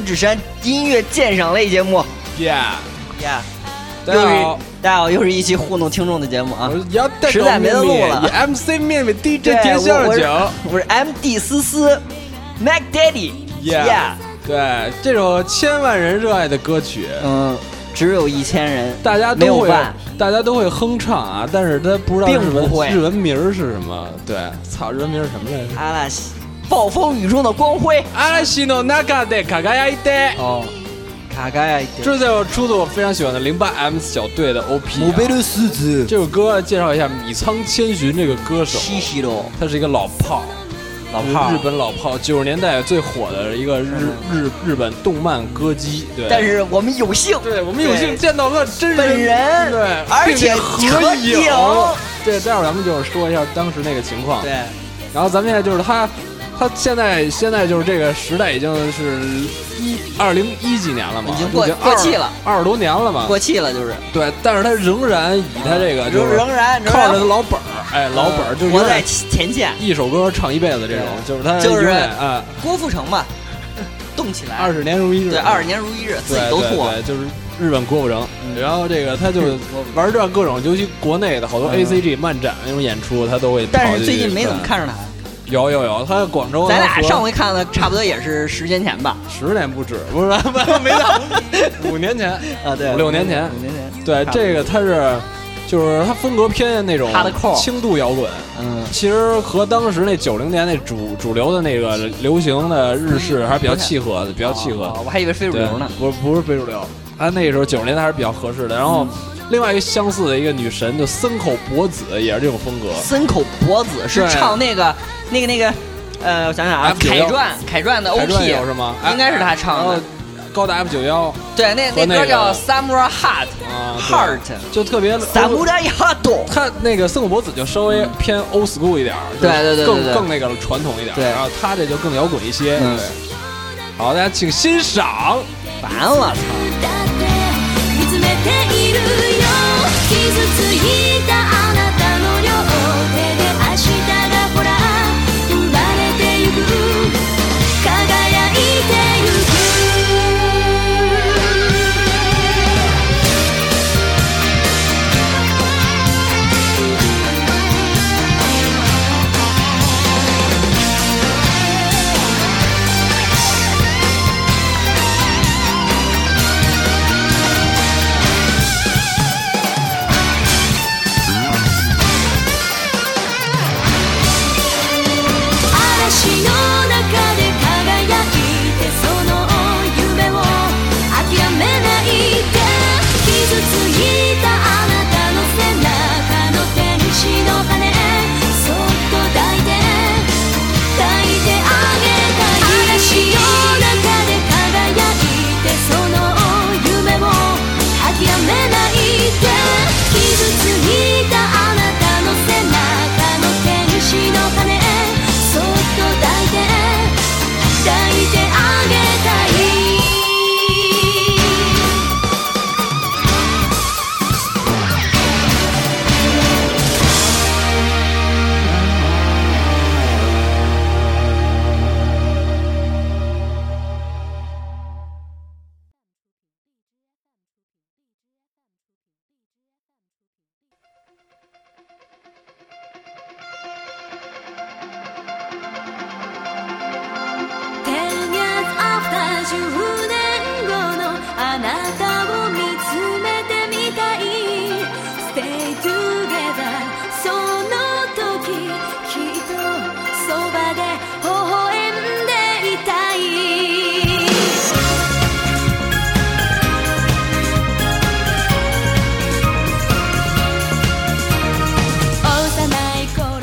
来到拇指山音乐鉴赏类节目。Yeah，呀，大家好，大家好，又是一期糊弄听众的节目啊。实在没得录了。以 MC 面面 DJ 对甜香我我是 MD 思思，Mac Daddy。Yeah，对，这首千万人热爱的歌曲，嗯，只有一千人，大家都会大家都会哼唱啊，但是他不知道日文日文名儿是什么。对，操，日文名儿是什么来着？阿拉西，暴风雨中的光辉。阿拉西诺那嘎的卡嘎亚伊德。哦，卡嘎呀，这是我出自我非常喜欢的零八 M 小队的 OP 这首歌介绍一下米仓千寻这个歌手，西西喽，他是一个老炮，老炮。日本老炮，九十年代最火的一个日日日本动漫歌姬。对，但是我们有幸，对我们有幸见到了真人，本人对，而且并合影。对，待会儿咱们就是说一下当时那个情况。对，然后咱们现在就是他，他现在现在就是这个时代已经是一二零一几年了嘛，已经过二过气了，二十多年了嘛。过气了就是，对，但是他仍然以他这个就是仍仍然仍靠然着老本儿，哎，老本儿就是活在前线。一首歌唱一辈子这种，就是他就是啊，郭富城嘛，动起来，二十年如一日，对，二十年如一日，自己对都吐。就是日本郭富城。然后这个他就 玩这各种，尤其国内的好多嗯 A C G 漫展那种演出，他都会。但是最近没怎么看着他，有有有，他在广州，咱俩上回看的差不多也是十年前吧？十年不止，不是没到五年前。啊，对，五六年前五年前。对，这个他是就是他风格偏那种轻度摇滚。嗯，其实和当时那九零年那主主流的那个流行的日式还是比较契合的，比较契合。哦我还以为非主流呢。不不是非主流，他那时候九十年代还是比较合适的。然后，另外一个相似的一个女神就森口博子，也是这种风格。森口博子是唱那个那个那个，呃，我想想啊，凯传凯传的 OP 有是吗？应该是他唱的。高达 F 九幺对，那那歌叫 Samurai Heart 啊 Heart 就特别 Samurai Heart。他那个森口博子就稍微偏 old school 一点儿，对对对对更对更那个传统一点然后他这就更摇滚一些。好，大家请欣赏。完了，操！傷ついた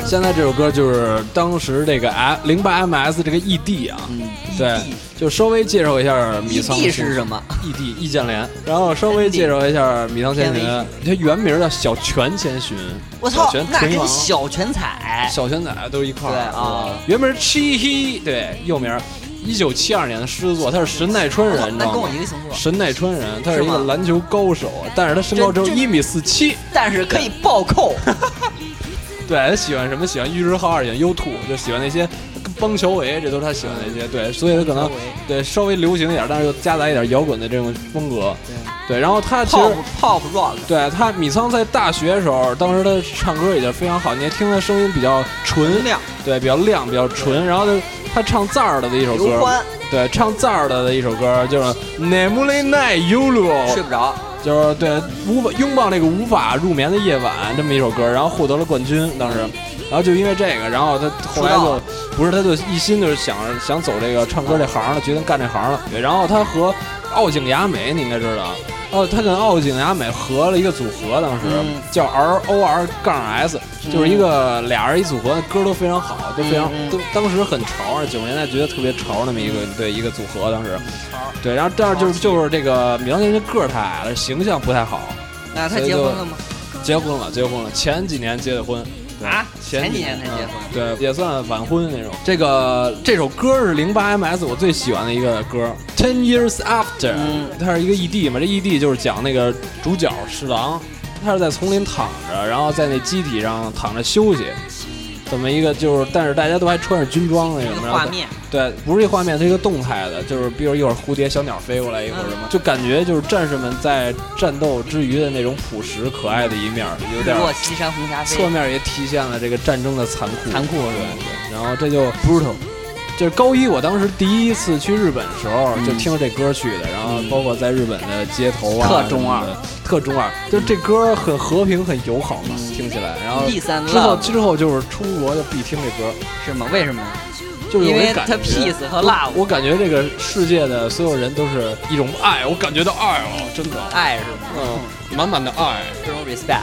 现在这首歌就是当时这个 M 零八 MS 这个 ED 啊，嗯，对就稍微介绍一下米仓 ED 是什么？？ED 易建联，然后稍微介绍一下米仓千寻天，它原名叫小泉千寻，我操小泉，那跟小泉彩。小泉彩都一块儿。对啊。原名 Chi，对，又名一九七二年的狮子座，他是神奈川人，那跟我？一个星座，神奈川人，他是一个篮球高手，但是他身高只有一米四七。但是可以暴扣。对他喜欢什么？喜欢玉置浩二，喜欢 U two，就喜欢那些邦乔维，这都是他喜欢的那些。对，所以他可能对稍微流行一点，但是又夹杂一点摇滚的这种风格。对，然后他其实 pop pop rock，对他，米仓在大学的时候，当时他唱歌已经非常好，你还听他声音比较纯，亮对，比较亮，比较纯。然后他他唱赞儿的的一首歌，对，唱赞儿的的一首歌就是《Namely Night Yulu 睡》，不着，就是对无法拥抱那个无法入眠的夜晚这么一首歌，然后获得了冠军，当时。然后就因为这个，然后他后来就不是，他就一心就是想想走这个唱歌这行了，决定干这行了。对，然后他和奥井雅美，你应该知道，哦，他跟奥井雅美合了一个组合，当时、嗯叫 R O R 杠 S，就是一个俩人一组合，歌都非常好，都非常都当时很潮，九十年代觉得特别潮那么一个对一个组合，当时对，然后但是就是就是这个米仓千寻个儿太矮了，形象不太好，那他结婚了吗？结婚了，结婚了，前几年结的婚。啊前前几年才结婚嗯对，也算晚婚那种。这个这首歌是零八 MS 我最喜欢的一个歌，Ten Years After，、嗯它是一个 ED 嘛，这 ED 就是讲那个主角侍郎，他是在丛林躺着，然后在那机体上躺着休息，怎么一个就是，但是大家都还穿着军装那个画面，对，不是一画面，是一个动态的，就是比如一会儿蝴蝶、小鸟飞过来，一会儿什么，就感觉就是战士们在战斗之余的那种朴实可爱的一面儿，有点儿落西山红霞飞侧，面也体现了这个战争的残酷。残酷对对。然后这就 brutal，就是高一，我当时第一次去日本的时候，嗯就听着这歌去的。然后包括在日本的街头啊，特中二特中二。就这歌很和平、很友好嘛，嗯听起来。然后之后之后就是出国就必听这歌，是吗？为什么？就是因为它一感觉 peace 和我 love 我感觉这个世界的所有人都是一种爱，我感觉到爱了，真的，爱是吗？嗯，满满的爱。这种 respect。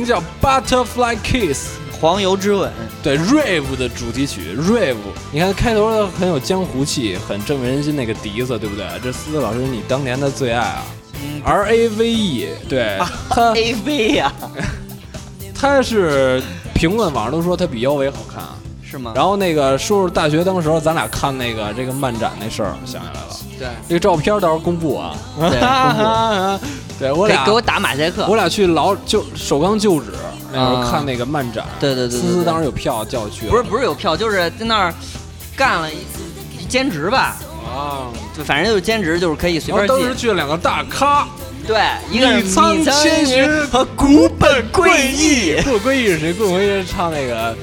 名叫《Butterfly Kiss》。黄油之吻，对 rave 的主题曲 rave，你看开头很有江湖气，很振奋人心那个笛子，对不对？这思思老师你当年的最爱啊嗯，R A V E，对他，A V 呀，他是评论网上都说他比腰围好看啊。是吗？然后那个说说大学当时咱俩看那个这个漫展那事儿，想起来了，对，这个照片到时候公布啊。对公 对我俩得给我打马赛克我。俩去老就首钢旧址那时候啊看那个漫展，对对对对对思思当时有票叫我去，不是不是有票，就是在那儿干了一兼职吧，啊。就反正就是兼职，就是可以随便进当时。去了两个大咖，对，一个是米仓千寻和古本贵义。古本贵义是谁？古本归义是唱那个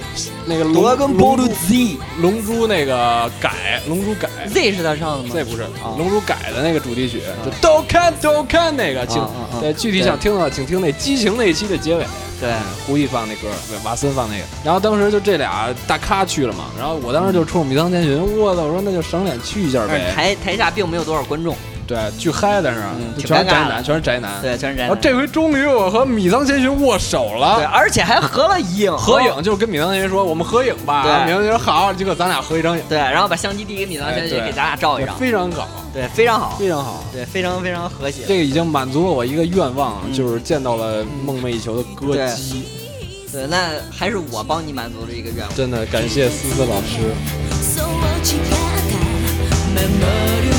那个龙夺跟波鲁龙珠 Z 龙珠那个改龙珠改。Z 是他唱的吗？？Z 不是啊龙珠改的那个主题曲，就都看都看那个，请对具体想听的话，请听那激情那一期的结尾。对，胡毅放那歌，对瓦森放那个，然后当时就这俩大咖去了嘛，然后我当时就冲米仓千寻，我操，我说那就赏脸去一下呗，台台下并没有多少观众，对，巨嗨，但是嗯就挺尴尬的全是宅男，全是宅男。对，全是这样然后。这回终于我和米仓千寻握手对，了，而且还合了影，合影就是跟米仓千寻说我们合影吧，对然后米仓千寻说好，结果咱俩合一张影，对，然后把相机递给米仓千寻，哎对给咱俩照一张，非常好，对，非常好，非常好。对，非常非常和谐。这个已经满足了我一个愿望，嗯就是见到了梦寐以求的歌对姬。对，那还是我帮你满足了一个愿望。真的感谢思思老师。そう誓った守るべ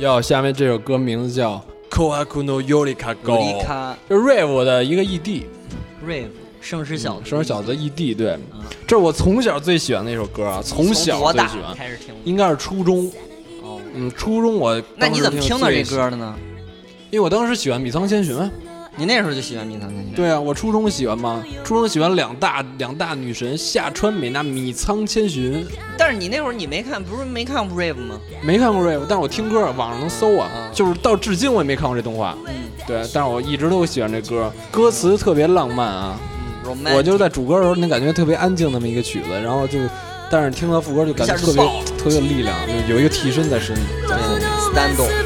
要下面这首歌名字叫《Kohaku no Yorika 尤 Go 里》，卡这 Rave 的一个 ED，Rave 盛世小子，生小子 ED，对，这是我从小最喜欢的一首歌啊，从小多大最喜欢，开始听？应该是初中，哦，嗯，初中我那你怎么听到这歌？歌的呢？因为我当时喜欢米仓千寻啊，你那时候就喜欢米仓千寻？对啊，我初中喜欢吗，初中喜欢两大两大女神夏川美奈、米仓千寻，但是你那会儿你没看，不是没看过 Rave 吗？没看过 Rave，但是我听歌，网上能搜啊，啊就是到至今我也没看过这动画，嗯。对，但是我一直都喜欢这歌，歌词特别浪漫啊，嗯。我就是在主歌的时候，那感觉特别安静那么一个曲子，然后就，但是听到副歌就感觉特别特别有力量，有一个替身在身体。对ス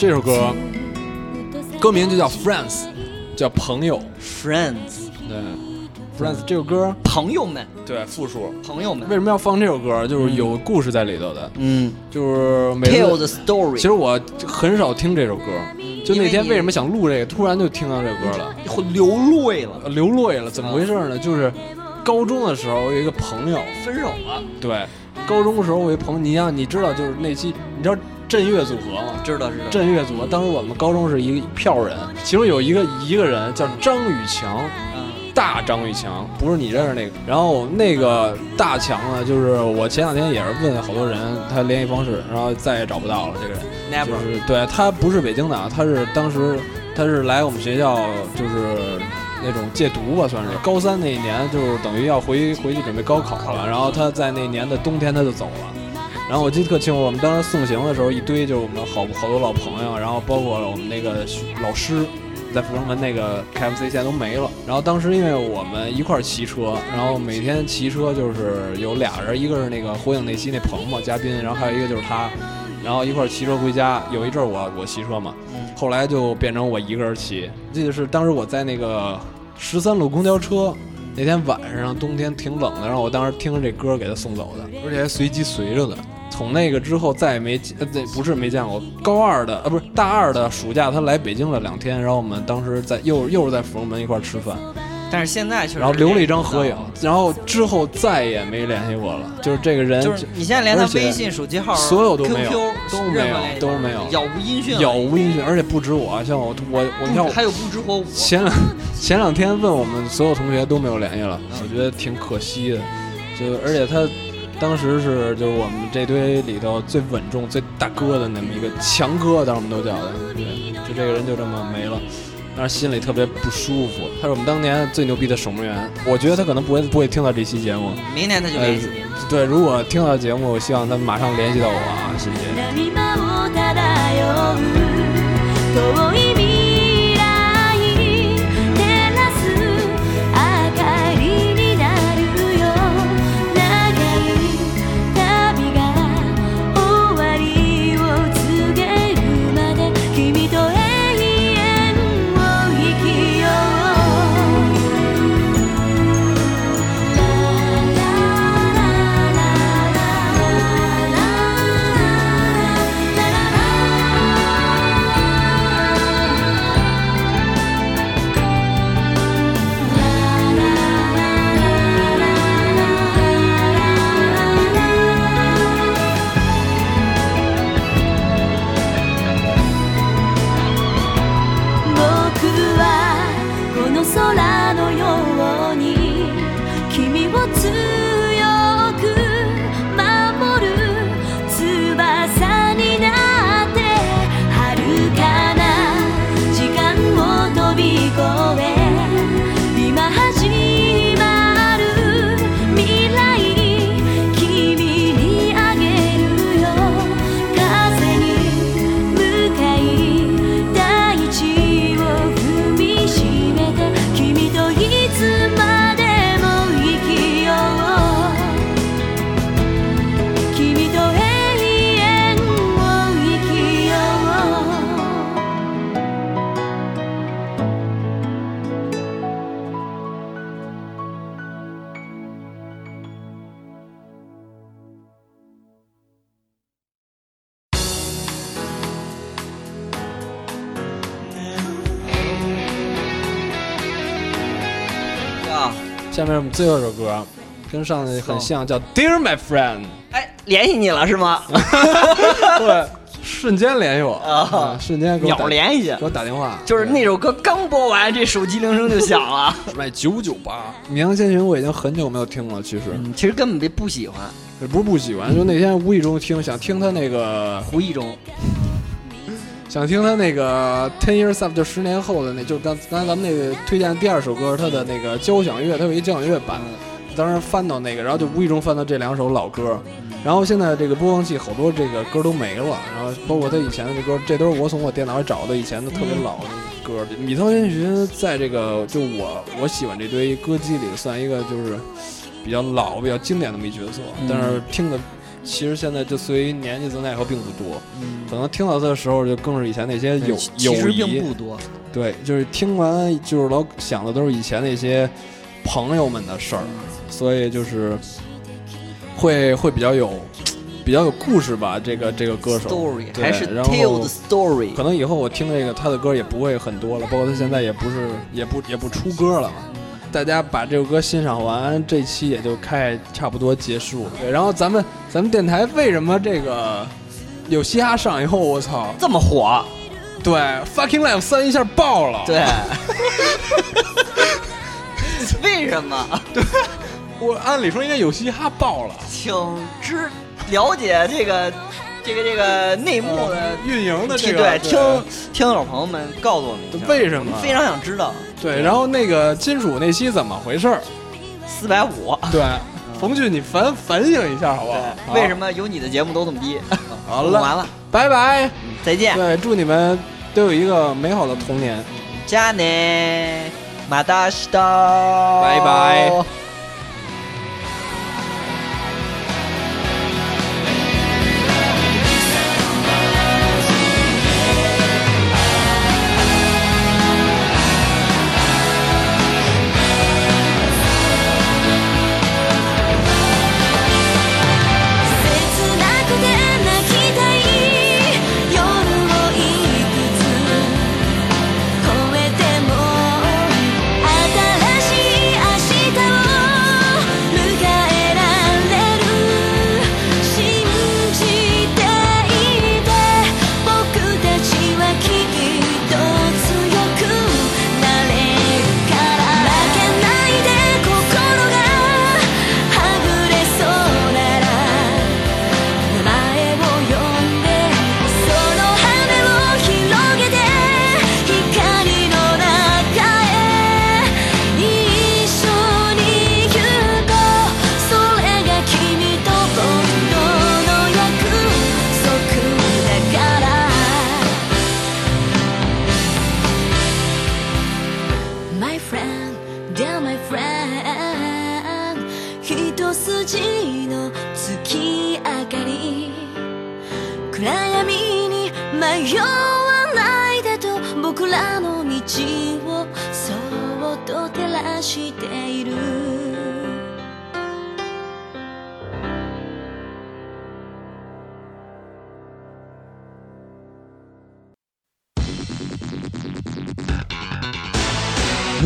这首歌歌名就叫《Friends》，叫朋友。Friends，对，《Friends》这首歌朋友们，对复数。朋友们为，什么要放这首歌？就是有故事在里头的，嗯就是每，Tell the story，其实我很少听这首歌，就那天为什么想录这个，突然就听到这歌了，会流泪了，呃流泪了。怎么回事呢？就是高中的时候，我有一个朋友，分手了，对，高中的时候我一朋友，你让你知道，就是那期你知道震乐组合嘛？知道知道，震乐组合，当时我们高中是一票人，其中有一个一个人叫张宇强，嗯大张宇强，不是你认识那个。然后那个大强呢，就是我前两天也是问好多人他联系方式，然后再也找不到了这个人。，Never，就是对他不是北京的啊，他是当时他是来我们学校就是那种戒毒吧，算是高三那一年，就是等于要回回去准备高考了。然后他在那年的冬天他就走了。然后我记得特清楚，我们当时送行的时候，一堆就是我们好好多老朋友，然后包括我们那个老师，在阜成门那个 KFC 现在都没了。然后当时因为我们一块儿骑车，然后每天骑车就是有俩人，一个是那个火影那期那鹏嘛嘉宾，然后还有一个就是他，然后一块儿骑车回家。有一阵儿我我骑车嘛，后来就变成我一个人骑。记得是当时我在那个十三路公交车，那天晚上冬天挺冷的，然后我当时听着这歌给他送走的，而且还随机随着的。从那个之后再也没见，呃，对，不是没见过。高二的，呃，不是大二的暑假，他来北京了两天，然后我们当时在又又是在芙蓉门一块儿吃饭，但是现在确实，然后留了一张合影，然后之后再也没联系过了。就是这个人就是你现在连他微信、手机号、所有都没有都没有都没有杳无音讯，杳无音讯，而且不止我，像我我我你看我还有不知火舞，前两前两天问我们所有同学都没有联系了，我觉得挺可惜的。就而且他当时是就是我们这堆里头最稳重、最大哥的那么一个强哥，当时我们都叫的。对，就这个人就这么没了。当时心里特别不舒服。他是我们当年最牛逼的守门员，我觉得他可能不会不会听到这期节目。明年他就对，如果听到节目，我希望他马上联系到我啊，谢谢。下面我们最后一首歌，跟上次很像，叫《Dear My Friend》。哎，联系你了是吗？对，瞬间联系我啊啊，瞬间给我打秒联系给我打电话，就是那首歌刚播完，这手机铃声就响了。卖九九八。绵阳千寻我已经很久没有听了，其实嗯，其实根本就不喜欢也不是不喜欢，就那天无意中听，想听他那个，胡一中。想听他那个 Ten Years After，就十年后的那，就刚刚才咱们那个推荐的第二首歌，他的那个交响乐，他有一交响乐版。当时翻到那个，然后就无意中翻到这两首老歌，然后现在这个播放器好多这个歌都没了，然后包括他以前的这歌，这都是我从我电脑里找的以前的特别老的歌。米涛千寻在这个就我我喜欢这堆歌姬里算一个就是比较老、比较经典的一角色，但是听的其实现在就随于年纪增大以后并不多，嗯，可能听到他的时候就更是以前那些友其其实友谊并不多。对，就是听完就是老想的都是以前那些朋友们的事儿，所以就是会会比较有比较有故事吧。这个这个歌手 story 对还是然后 tell the story，可能以后我听这个他的歌也不会很多了，包括他现在也不是也不也不出歌了嘛。大家把这首歌欣赏完，这期也就开差不多结束。对，然后咱们咱们电台为什么这个有嘻哈上以后，我操，这么火，对，fucking life 三一下爆了。对，为什么？对我按理说应该有嘻哈爆了，请知了解这个这个这个内幕的。运营的这个对，听听友朋友们告诉我们一下，为什么非常想知道。对，然后那个金属那期怎么回事儿？四百五，对，冯俊你反反省一下好不好？对，为什么？么有你的节目都这么低？好了，完了，拜拜。再见。对，祝你们都有一个美好的童年。じゃあねまた明日。拜拜。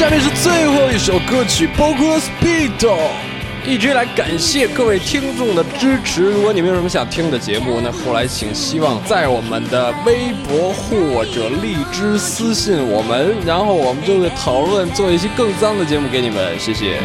下面是最后一首歌曲《Boku Speed》。一直来感谢各位听众的支持。如果你们有什么想听的节目，那后来请希望在我们的微博或者荔枝私信我们，然后我们就会讨论做一期更脏的节目给你们。谢谢。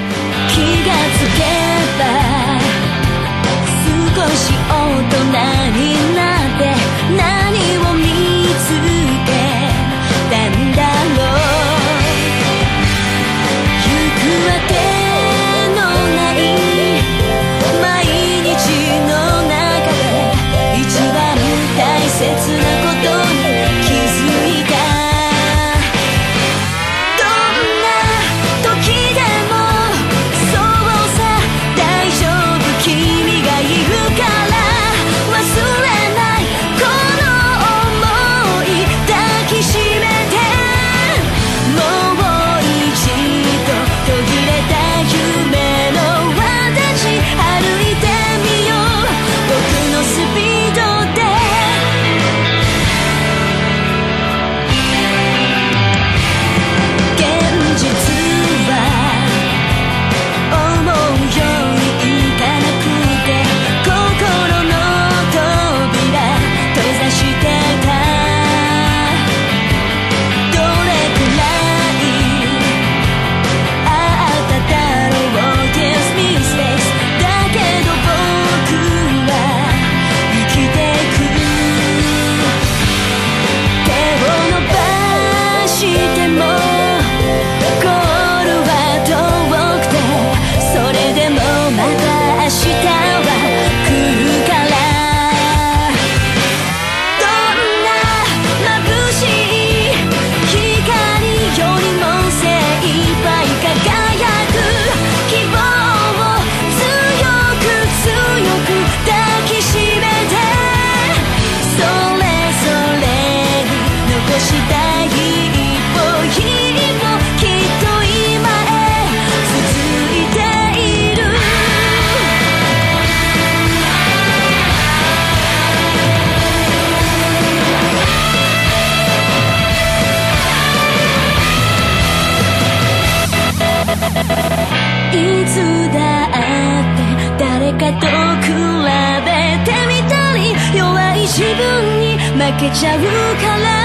けちゃうから